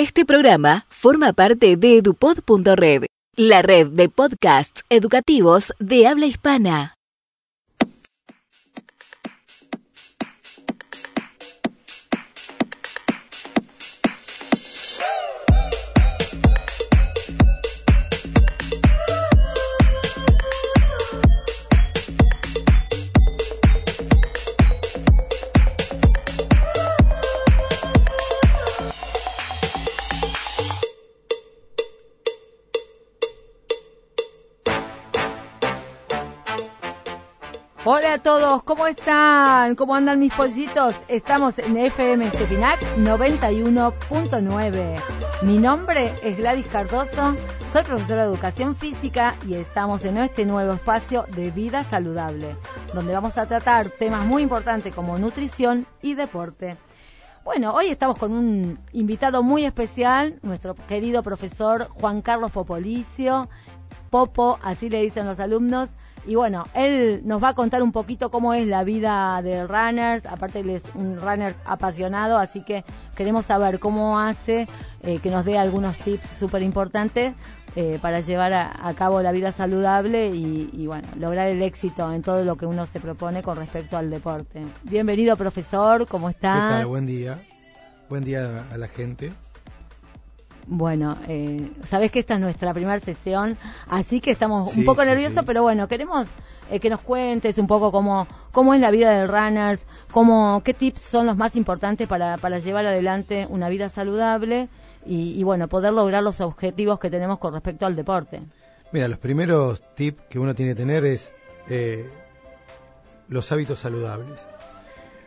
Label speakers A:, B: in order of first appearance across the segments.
A: Este programa forma parte de edupod.red, la red de podcasts educativos de habla hispana.
B: Hola a todos, ¿cómo están? ¿Cómo andan mis pollitos? Estamos en FM Estepinac 91.9. Mi nombre es Gladys Cardoso, soy profesora de Educación Física y estamos en este nuevo espacio de vida saludable, donde vamos a tratar temas muy importantes como nutrición y deporte. Bueno, hoy estamos con un invitado muy especial, nuestro querido profesor Juan Carlos Popolicio, Popo, así le dicen los alumnos, y bueno, él nos va a contar un poquito cómo es la vida de runners. Aparte, él es un runner apasionado, así que queremos saber cómo hace, eh, que nos dé algunos tips súper importantes eh, para llevar a, cabo la vida saludable y, bueno, lograr el éxito en todo lo que uno se propone con respecto al deporte. Bienvenido, profesor, ¿cómo está?
C: ¿Qué tal? Buen día. Buen día a la gente.
B: Bueno, eh, sabes que esta es nuestra primera sesión, así que estamos un poco nerviosos, pero bueno, queremos eh, que nos cuentes un poco cómo, cómo es la vida del runners, cómo, qué tips son los más importantes para, para llevar adelante una vida saludable y, bueno, poder lograr los objetivos que tenemos con respecto al deporte.
C: Mira, los primeros tips que uno tiene que tener es eh, los hábitos saludables.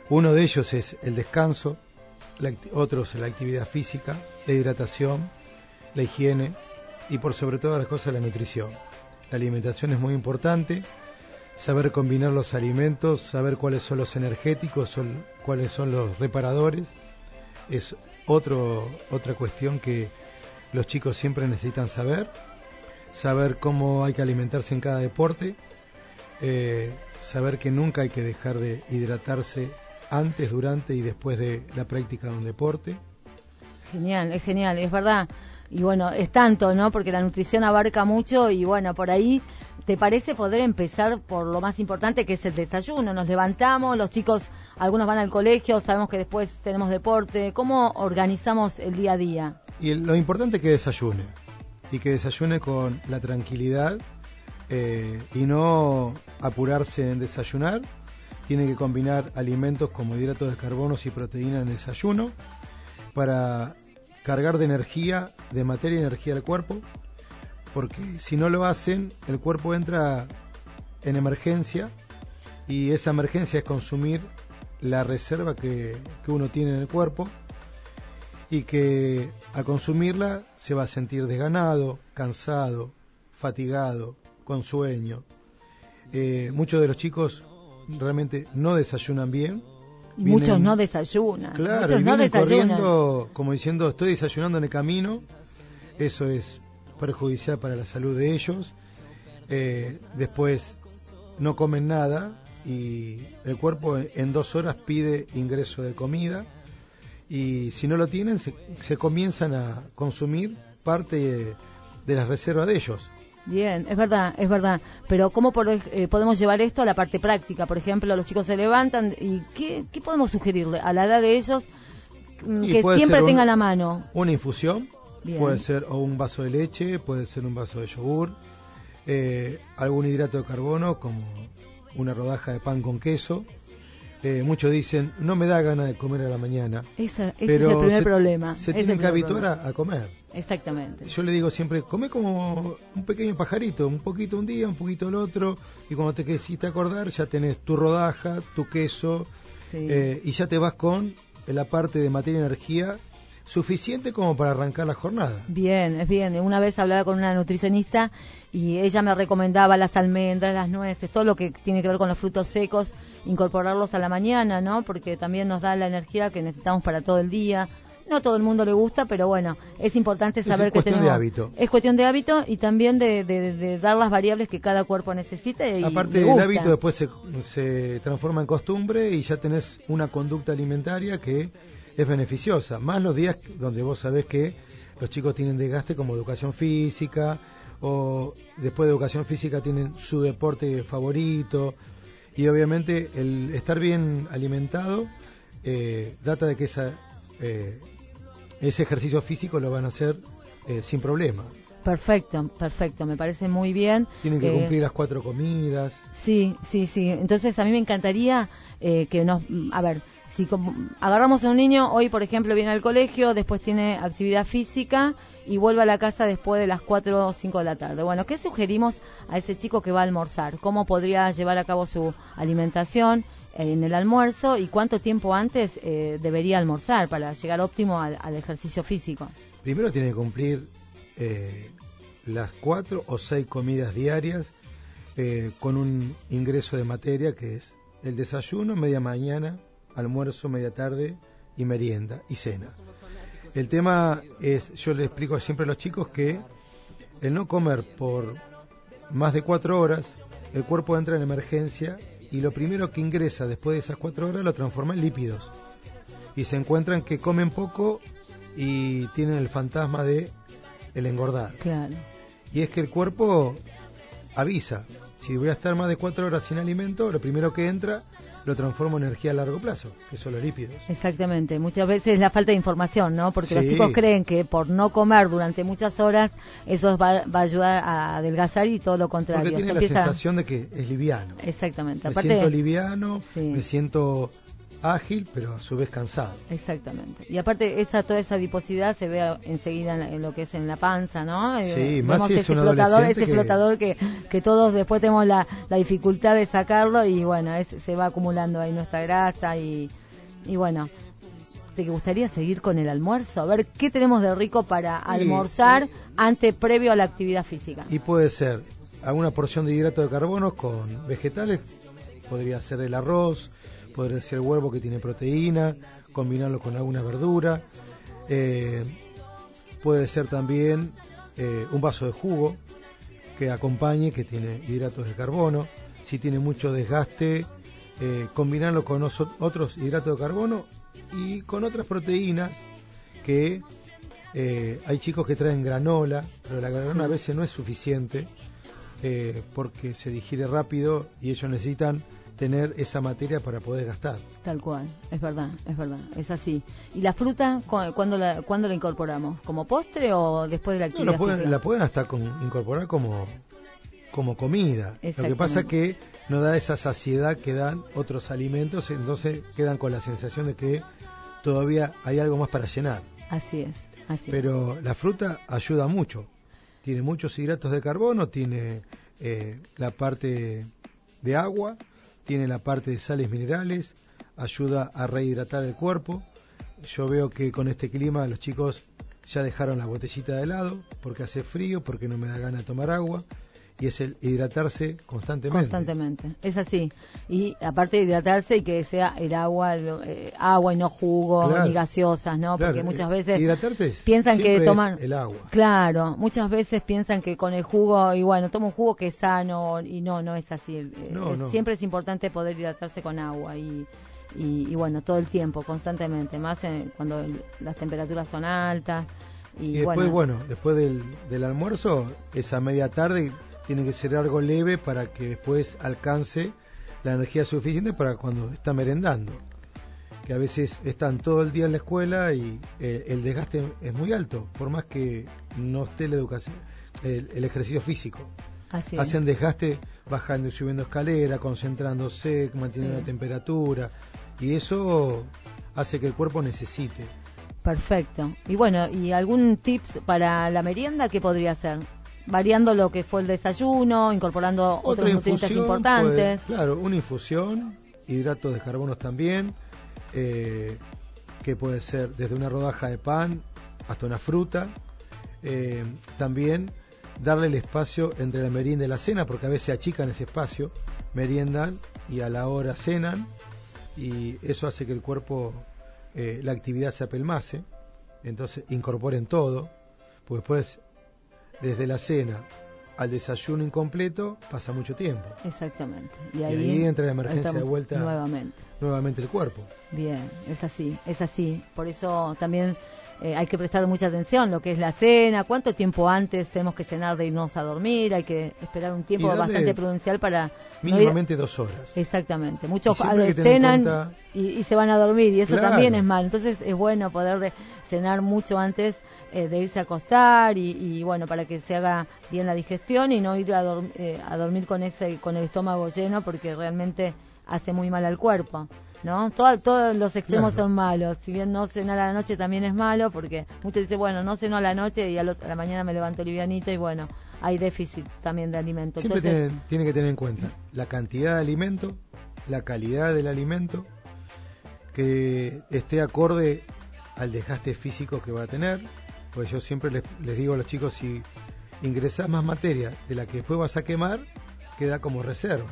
C: Uno de ellos es el descanso, otros la actividad física, la hidratación, la higiene y por sobre todas las cosas la nutrición. La alimentación es muy importante, saber combinar los alimentos, saber cuáles son los energéticos, cuáles son los reparadores, es otro, otra cuestión que los chicos siempre necesitan saber, saber cómo hay que alimentarse en cada deporte, eh, saber que nunca hay que dejar de hidratarse antes, durante y después de la práctica de un deporte.
B: Genial, es genial, es verdad. Y bueno, es tanto, ¿no? Porque la nutrición abarca mucho y bueno, por ahí, ¿te parece poder empezar por lo más importante que es el desayuno? Nos levantamos, los chicos, algunos van al colegio, sabemos que después tenemos deporte. ¿Cómo organizamos el día a día?
C: Y lo importante es que desayune y que desayune con la tranquilidad eh, y no apurarse en desayunar tiene que combinar alimentos como hidratos de carbono y proteína en desayuno para cargar de energía, de materia y energía al cuerpo, porque si no lo hacen, el cuerpo entra en emergencia y esa emergencia es consumir la reserva que, que uno tiene en el cuerpo y que al consumirla se va a sentir desganado, cansado, fatigado, con sueño. Eh, muchos de los chicos realmente no desayunan bien.
B: muchos no desayunan.
C: Claro,
B: muchos
C: corriendo como diciendo estoy desayunando en el camino. Eso es perjudicial para la salud de ellos. Eh, después no comen nada y el cuerpo en dos horas pide ingreso de comida y si no lo tienen se, se comienzan a consumir parte de las reservas de ellos.
B: Bien, es verdad, es verdad. Pero ¿cómo eh, podemos llevar esto a la parte práctica? Por ejemplo, los chicos se levantan y ¿qué, podemos sugerirle a la edad de ellos mm, que siempre tengan a mano?
C: Una infusión, puede ser o un vaso de leche, puede ser un vaso de yogur, eh, algún hidrato de carbono como una rodaja de pan con queso, eh, muchos dicen, no me da ganas de comer a la mañana.
B: ese es el primer problema.
C: Se tiene que habituar a, comer.
B: Exactamente.
C: Yo le digo siempre, come como un pequeño pajarito, un poquito un día, un poquito el otro, y cuando te quisiste acordar ya tenés tu rodaja, tu queso, eh, y ya te vas con la parte de materia y energía suficiente como para arrancar la jornada.
B: Bien, es bien. Una vez hablaba con una nutricionista y ella me recomendaba las almendras, las nueces, todo lo que tiene que ver con los frutos secos, incorporarlos a la mañana, ¿no? Porque también nos da la energía que necesitamos para todo el día. No a todo el mundo le gusta, pero bueno, es importante saber
C: que
B: tenemos.
C: Es cuestión de hábito.
B: Es cuestión de hábito y también de, dar las variables que cada cuerpo necesita. Y
C: Aparte, el hábito después se, se transforma en costumbre y ya tenés una conducta alimentaria que es beneficiosa, más los días donde vos sabés que los chicos tienen desgaste como educación física o después de educación física tienen su deporte favorito y obviamente el estar bien alimentado eh, data de que esa, eh, ese ejercicio físico lo van a hacer eh, sin problema.
B: Perfecto, perfecto, me parece muy bien.
C: Tienen que
B: Eh,
C: cumplir las cuatro comidas.
B: Sí, sí, sí. Entonces a mí me encantaría eh, que nos, a ver, si agarramos a un niño, hoy por ejemplo viene al colegio, después tiene actividad física y vuelve a la casa después de las 4 o 5 de la tarde. Bueno, ¿qué sugerimos a ese chico que va a almorzar? ¿Cómo podría llevar a cabo su alimentación en el almuerzo y cuánto tiempo antes eh, debería almorzar para llegar óptimo al, ejercicio físico?
C: Primero tiene que cumplir eh, las cuatro o seis comidas diarias eh, con un ingreso de materia que es el desayuno, media mañana, almuerzo, media tarde y merienda y cena. El tema es, yo le explico siempre a los chicos que el no comer por más de cuatro horas, el cuerpo entra en emergencia y lo primero que ingresa después de esas cuatro horas lo transforma en lípidos. Y se encuentran que comen poco y tienen el fantasma de el engordar.
B: Claro.
C: Y es que el cuerpo avisa, si voy a estar más de cuatro horas sin alimento, lo primero que entra lo transformo en energía a largo plazo, que son los lípidos.
B: Exactamente, muchas veces la falta de información, ¿no? Porque los chicos creen que por no comer durante muchas horas eso va, va a ayudar a adelgazar y todo lo contrario.
C: Porque tiene la
B: empieza-
C: sensación de que es liviano.
B: Exactamente,
C: Me
B: aparte
C: siento liviano,
B: Sí.
C: me siento ágil, pero a su vez cansado.
B: Exactamente. Y aparte esa toda esa adiposidad se ve enseguida en, la- en lo que es en la panza, ¿no? Eh,
C: Sí, más
B: vemos
C: si es
B: ese
C: un
B: flotador, ese
C: que-
B: flotador que, que todos después tenemos la, la dificultad de sacarlo y bueno, es- se va acumulando ahí nuestra grasa y, y bueno. ¿Te gustaría seguir con el almuerzo? A ver, ¿qué tenemos de rico para almorzar antes, previo a la actividad física?
C: Y puede ser alguna porción de hidrato de carbono con vegetales, podría ser el arroz, podría ser huevo que tiene proteína, combinarlo con alguna verdura. Eh, puede ser también eh, un vaso de jugo que acompañe, que tiene hidratos de carbono. Si tiene mucho desgaste, eh, combinarlo con otros hidratos de carbono y con otras proteínas que eh, hay chicos que traen granola, pero la granola a veces no es suficiente eh, porque se digiere rápido y ellos necesitan tener esa materia para poder gastar.
B: Tal cual, es verdad, es verdad, es así. ¿Y la fruta, cu- cuándo la, cuándo la incorporamos? ¿Como postre o después de la
C: No,
B: actividad
C: pueden- la pueden hasta con- incorporar como, como comida. Lo que pasa que no da esa saciedad que dan otros alimentos, entonces quedan con la sensación de que todavía hay algo más para llenar.
B: Así es, así es.
C: Pero la fruta ayuda mucho. Tiene muchos hidratos de carbono, tiene eh, la parte de agua, tiene la parte de sales minerales, ayuda a rehidratar el cuerpo. Yo veo que con este clima los chicos ya dejaron la botellita de helado porque hace frío, porque no me da gana tomar agua. Y es el hidratarse constantemente.
B: Constantemente, es así. Y aparte de hidratarse y que sea el agua, lo- eh, agua y no jugo
C: Claro.
B: ni gaseosas, ¿no? Porque muchas
C: eh,
B: veces
C: hidratarte
B: piensan que toman
C: el agua.
B: Claro, muchas veces piensan que con el jugo, y bueno, tomo un jugo que es sano, y no, no es así. Eh,
C: No,
B: es-
C: no.
B: Siempre es importante poder hidratarse con agua y, y, y bueno, todo el tiempo, constantemente, más en- cuando el- las temperaturas son altas. Y,
C: Y después,
B: bueno,
C: bueno, después del, del almuerzo, esa media tarde tiene que ser algo leve para que después alcance la energía suficiente para cuando está merendando. Que a veces están todo el día en la escuela y eh, el desgaste es muy alto, por más que no esté la educación, el, el ejercicio físico.
B: así.
C: Hacen desgaste bajando y subiendo escalera, concentrándose, manteniendo
B: Sí.
C: la temperatura, y eso hace que el cuerpo necesite.
B: Perfecto. Y bueno, ¿y algún tips para la merienda qué podría ser? Variando lo que fue el desayuno, incorporando otros nutrientes importantes.
C: puede- claro, una infusión, hidratos de carbono también, eh, que puede ser desde una rodaja de pan hasta una fruta. Eh, también darle el espacio entre la merienda y la cena, porque a veces achican ese espacio, meriendan y a la hora cenan, y eso hace que el cuerpo, eh, la actividad se apelmace, entonces incorporen todo, pues después, desde la cena al desayuno incompleto pasa mucho tiempo.
B: Exactamente.
C: Y ahí, entra la emergencia de vuelta
B: nuevamente.
C: nuevamente el cuerpo.
B: Bien, es así, es así. Por eso también eh, hay que prestar mucha atención lo que es la cena, cuánto tiempo antes tenemos que cenar de irnos a dormir, hay que esperar un tiempo bastante prudencial para...
C: Mínimamente dos horas.
B: Exactamente, muchos cenan y, se van a dormir y eso también es mal, entonces es bueno poder cenar mucho antes eh, de irse a acostar y, bueno, para que se haga bien la digestión y no ir a, eh, a dormir con, ese, con el estómago lleno porque realmente hace muy mal al cuerpo. ¿no? todos los extremos son malos. Si bien no cenar a la noche también es malo, porque muchos dicen, bueno, no ceno a la noche y a, la mañana me levanto livianito y bueno, hay déficit también de alimento.
C: Siempre tiene, que tener en cuenta la cantidad de alimento, la calidad del alimento, que esté acorde al desgaste físico que va a tener, pues yo siempre les, digo a los chicos, si ingresas más materia de la que después vas a quemar, queda como reserva.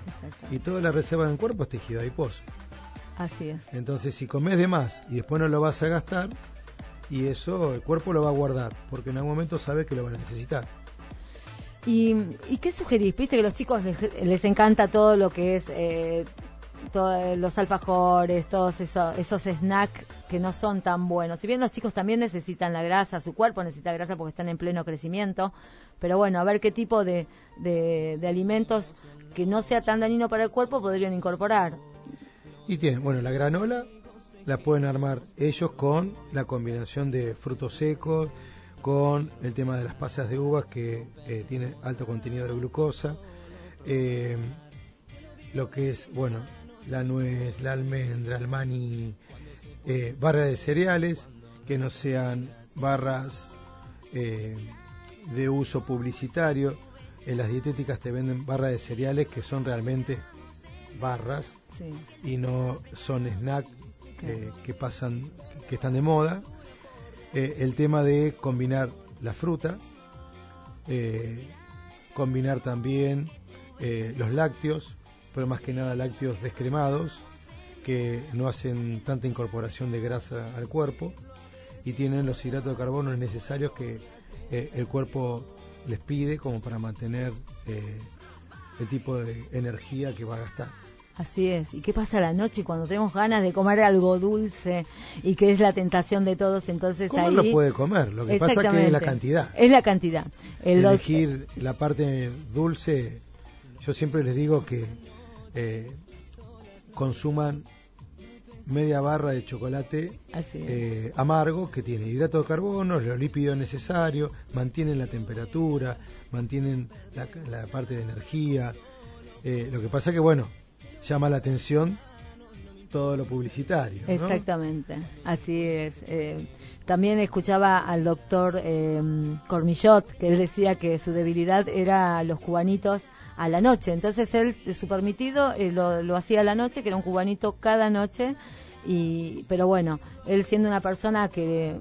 C: Y toda la reserva del cuerpo es tejido adiposo.
B: Así es.
C: Entonces, si comes de más y después no lo vas a gastar, y eso el cuerpo lo va a guardar, porque en algún momento sabe que lo va a necesitar.
B: ¿Y, qué sugerís? Viste que a los chicos les, encanta todo lo que es eh, los alfajores, todos esos, esos snacks que no son tan buenos. Si bien los chicos también necesitan la grasa, su cuerpo necesita grasa porque están en pleno crecimiento, pero bueno, a ver qué tipo de, alimentos que no sea tan dañino para el cuerpo podrían incorporar.
C: Y tienen, bueno, la granola la pueden armar ellos con la combinación de frutos secos, con el tema de las pasas de uvas que eh, tienen alto contenido de glucosa, eh, lo que es, bueno, la nuez, la almendra, el maní, eh, barras de cereales, que no sean barras eh, de uso publicitario. En las dietéticas te venden barras de cereales que son realmente barras y no son snacks eh, que pasan, que están de moda. el tema de combinar la fruta, combinar también los lácteos, pero más que nada lácteos descremados, que no hacen tanta incorporación de grasa al cuerpo y tienen los hidratos de carbono necesarios que eh, el cuerpo les pide como para mantener eh, el tipo de energía que va a gastar.
B: Así es. ¿Y qué pasa a la noche cuando tenemos ganas de comer algo dulce y que es la tentación de todos? Entonces
C: ¿Cómo
B: ahí...
C: lo puede comer? Lo que pasa es que es la cantidad.
B: Es la cantidad.
C: Elegir la parte dulce, yo siempre les digo que eh, consuman media barra de chocolate eh, amargo que tiene hidrato de carbono, los lípidos necesarios, mantienen la temperatura, mantienen la, parte de energía. Eh, lo que pasa que, bueno, llama la atención todo lo publicitario.
B: Exactamente, así es. también escuchaba al doctor Cormillot, que él decía que su debilidad era los cubanitos a la noche. Entonces él, de su permitido, eh, lo, lo hacía a la noche, que era un cubanito cada noche. Y, pero bueno, él siendo una persona que,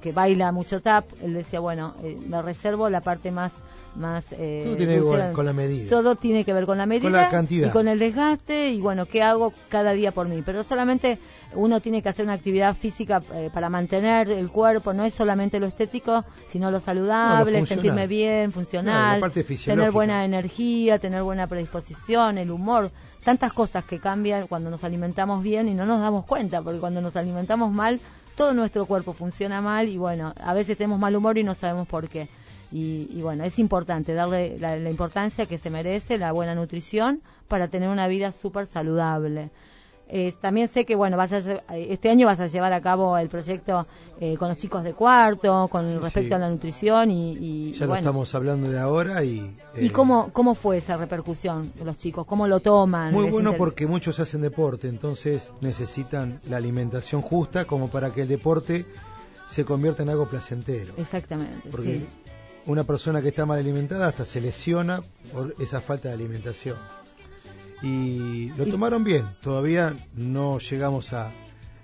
B: que, baila mucho tap, él decía, bueno, eh, me reservo la parte más más
C: eh, todo tiene que ver con la medida.
B: todo tiene que ver con la medida
C: con la cantidad.
B: y con el desgaste y bueno qué hago cada día por mí. Pero solamente uno tiene que hacer una actividad física eh, para mantener el cuerpo. No es solamente lo estético sino lo saludable sentirme bien funcional tener buena energía tener buena predisposición el humor. Tantas cosas que cambian cuando nos alimentamos bien y no nos damos cuenta porque cuando nos alimentamos mal todo nuestro cuerpo funciona mal y bueno a veces tenemos mal humor y no sabemos por qué y, bueno, es importante darle la, importancia que se merece, la buena nutrición, para tener una vida súper saludable. también sé que bueno vas a este año vas a llevar a cabo el proyecto eh, con los chicos de cuarto con respecto a la nutrición y,
C: ya lo estamos hablando de ahora y
B: y eh, cómo cómo fue esa repercusión de los chicos cómo lo toman
C: muy bueno porque muchos hacen deporte entonces necesitan la alimentación justa como para que el deporte se convierta en algo placentero.
B: Exactamente
C: porque una persona que está mal alimentada hasta se lesiona por esa falta de alimentación. Y lo tomaron bien, todavía no llegamos a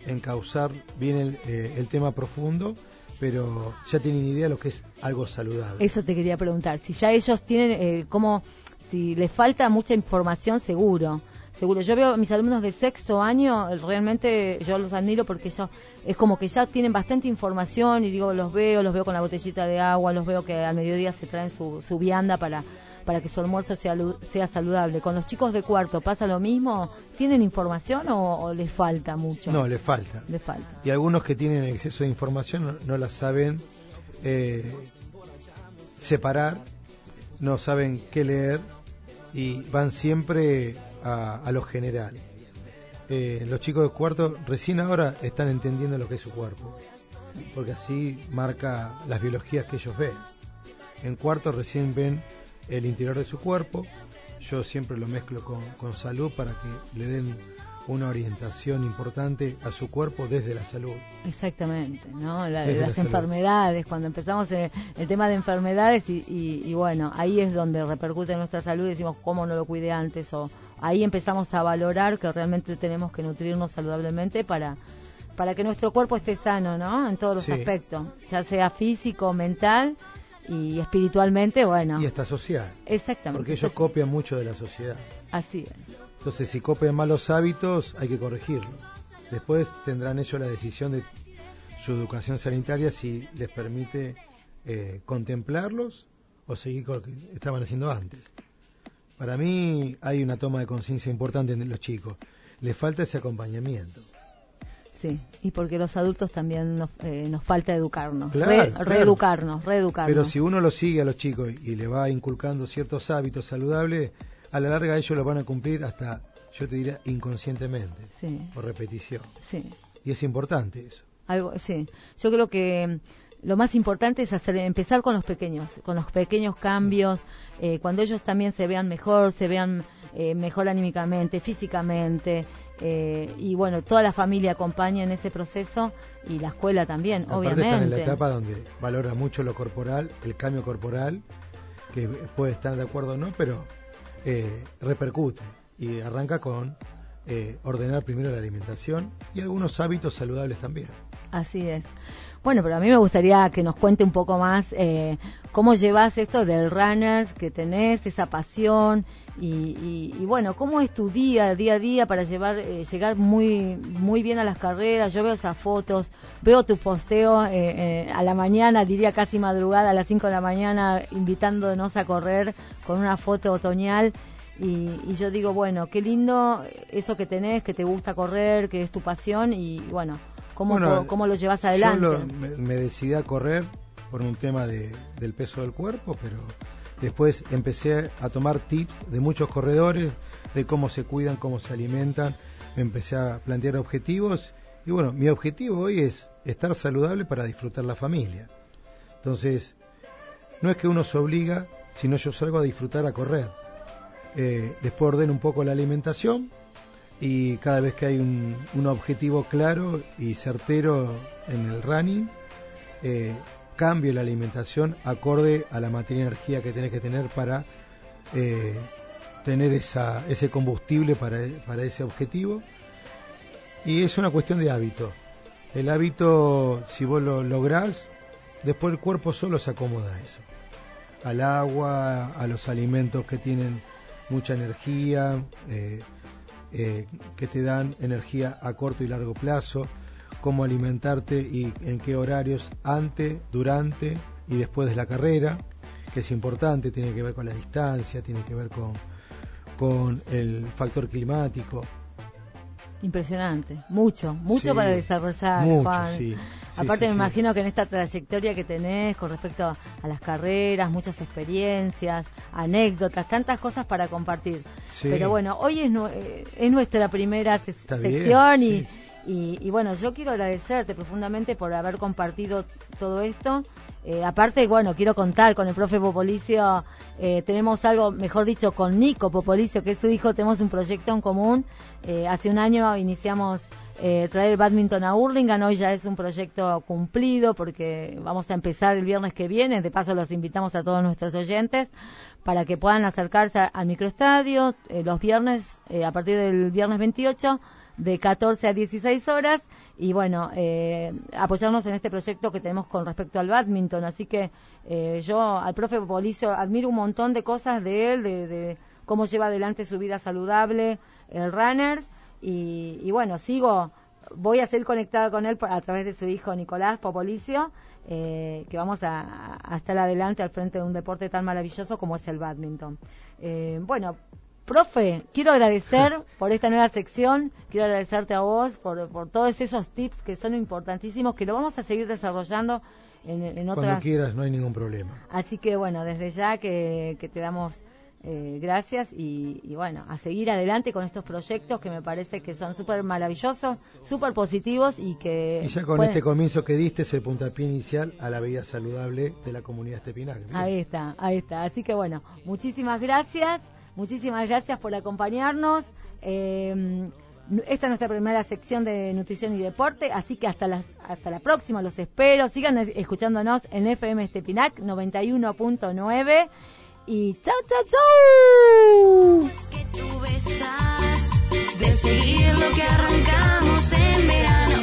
C: encauzar bien el, eh, tema profundo, pero ya tienen idea de lo que es algo saludable.
B: Eso te quería preguntar, si ya ellos tienen eh, como, si les falta mucha información seguro, seguro. Yo veo a mis alumnos de sexto año, realmente yo los admiro porque ellos es como que ya tienen bastante información y digo, los veo, los veo con la botellita de agua, los veo que al mediodía se traen su, su vianda para, para que su almuerzo sea, sea saludable. ¿Con los chicos de cuarto pasa lo mismo? ¿Tienen información o, les falta mucho?
C: No, les falta.
B: Les falta.
C: Y algunos que tienen exceso de información no, la saben eh, separar, no saben qué leer y van siempre a, lo general. Eh, los chicos de cuarto recién ahora están entendiendo lo que es su cuerpo, porque así marca las biologías que ellos ven. En cuarto recién ven el interior de su cuerpo. Yo siempre lo mezclo con, salud para que le den una orientación importante a su cuerpo desde la salud.
B: Exactamente, ¿no? las enfermedades, cuando empezamos el, tema de enfermedades y, bueno, ahí es donde repercute en nuestra salud y decimos cómo no lo cuidé antes o ahí empezamos a valorar que realmente tenemos que nutrirnos saludablemente para para que nuestro cuerpo esté sano, ¿no? En todos los aspectos, ya sea físico, mental y espiritualmente, bueno.
C: Y hasta social.
B: Exactamente.
C: Porque ellos copian mucho de la sociedad.
B: Así es.
C: Entonces, si copian malos hábitos, hay que corregirlo. Después tendrán ellos la decisión de su educación sanitaria si les permite eh, contemplarlos o seguir con lo que estaban haciendo antes. Para mí hay una toma de conciencia importante en los chicos. Les falta ese acompañamiento.
B: Sí, y porque los adultos también nos, eh, nos falta educarnos, reeducarnos, reeducarnos.
C: Pero si uno lo sigue a los chicos y le va inculcando ciertos hábitos saludables, a la larga ellos lo van a cumplir hasta, yo te diría, inconscientemente, por repetición.
B: Sí.
C: Y es importante eso.
B: Algo, sí. Yo creo que lo más importante es hacer empezar con los pequeños, con los pequeños cambios, eh, cuando ellos también se vean mejor, se vean eh, mejor anímicamente, físicamente, eh, y bueno, toda la familia acompaña en ese proceso y la escuela también, obviamente.
C: Están en la etapa donde valora mucho lo corporal, el cambio corporal, que puede estar de acuerdo o no, pero eh, repercute y arranca con eh, ordenar primero la alimentación y algunos hábitos saludables también.
B: Así es. Bueno, pero a mí me gustaría que nos cuente un poco más eh, cómo llevas esto del runners que tenés, esa pasión y, bueno, cómo es tu día, día a día para llevar, eh, llegar muy, muy bien a las carreras. Yo veo esas fotos, veo tu posteo eh, a la mañana, diría casi madrugada, a las 5 de la mañana, invitándonos a correr con una foto otoñal. Y, y, yo digo, bueno, qué lindo eso que tenés, que te gusta correr, que es tu pasión y bueno, ¿Cómo, lo llevas adelante?
C: Yo me, decidí a correr por un tema de, del peso del cuerpo, pero después empecé a tomar tips de muchos corredores, de cómo se cuidan, cómo se alimentan, me empecé a plantear objetivos y bueno, mi objetivo hoy es estar saludable para disfrutar la familia. Entonces, no es que uno se obliga, sino yo salgo a disfrutar a correr. Eh, después ordeno un poco la alimentación, y cada vez que hay un, objetivo claro y certero en el running, eh, cambio la alimentación acorde a la materia energía que tenés que tener para eh, tener esa, ese combustible para, para ese objetivo. Y es una cuestión de hábito. El hábito, si vos lo lográs, después el cuerpo solo se acomoda a eso. Al agua, a los alimentos que tienen mucha energía. Eh, eh, que te dan energía a corto y largo plazo, cómo alimentarte y en qué horarios, antes, durante y después de la carrera, que es importante, tiene que ver con la distancia, tiene que ver con, con el factor climático.
B: Impresionante, mucho, mucho para desarrollar, Juan. Aparte me imagino que en esta trayectoria que tenés con respecto a las carreras, muchas experiencias, anécdotas, tantas cosas para compartir. Pero bueno, hoy es, eh, es nuestra primera sección y, y, bueno, yo quiero agradecerte profundamente por haber compartido todo esto. Eh, aparte, bueno, quiero contar con el profe Popolicio, eh, tenemos algo, mejor dicho, con Nico Popolicio, que es su hijo, tenemos un proyecto en común. hace un año iniciamos eh, traer badminton a Hurlingham. Hoy ya es un proyecto cumplido porque vamos a empezar el viernes que viene. De paso los invitamos a todos nuestros oyentes para que puedan acercarse al microestadio eh, los viernes, eh, a partir del viernes 28, de 14 a 16 horas. Y bueno, eh, apoyarnos en este proyecto que tenemos con respecto al badminton. Así que yo al profe Policio admiro un montón de cosas de él, de, de cómo lleva adelante su vida saludable, el runners y, bueno, sigo, voy a ser conectada con él a través de su hijo Nicolás Popolicio, eh, que vamos a, a estar adelante al frente de un deporte tan maravilloso como es el badminton. Eh, bueno, profe, quiero agradecer por esta nueva sección, quiero agradecerte a vos por, por todos esos tips que son importantísimos, que lo vamos a seguir desarrollando en, en otras...
C: Cuando quieras, no hay ningún problema.
B: Así que bueno, desde ya que, que te damos eh, gracias y, y, bueno, a seguir adelante con estos proyectos que me parece que son súper maravillosos, súper positivos y que...
C: Y ya con
B: pueden-
C: este comienzo que diste es el puntapié inicial a la vida saludable de la comunidad estepinac.
B: Ahí está, ahí está. Así que bueno, muchísimas gracias, muchísimas gracias por acompañarnos. Eh, esta es nuestra primera sección de nutrición y deporte, así que hasta la, hasta la próxima, los espero. Sigan es- escuchándonos en FM Estepinac 91.9 y chau, chau, chau.
D: que tú besas de seguir lo que arrancamos en verano,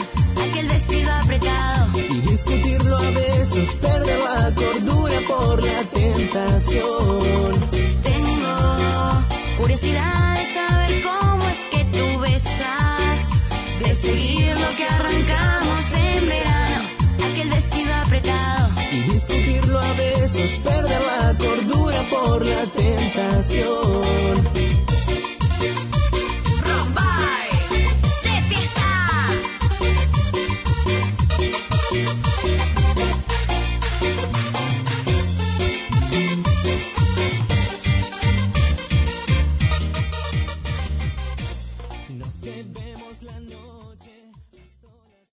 D: aquel vestido apretado.
E: y discutirlo a besos, perder la cordura por la tentación.
D: Tengo curiosidad de saber cómo es que tú besas de seguir lo que arrancamos en verano, aquel vestido apretado.
E: Y discutirlo a besos, perder la cordura por la tentación.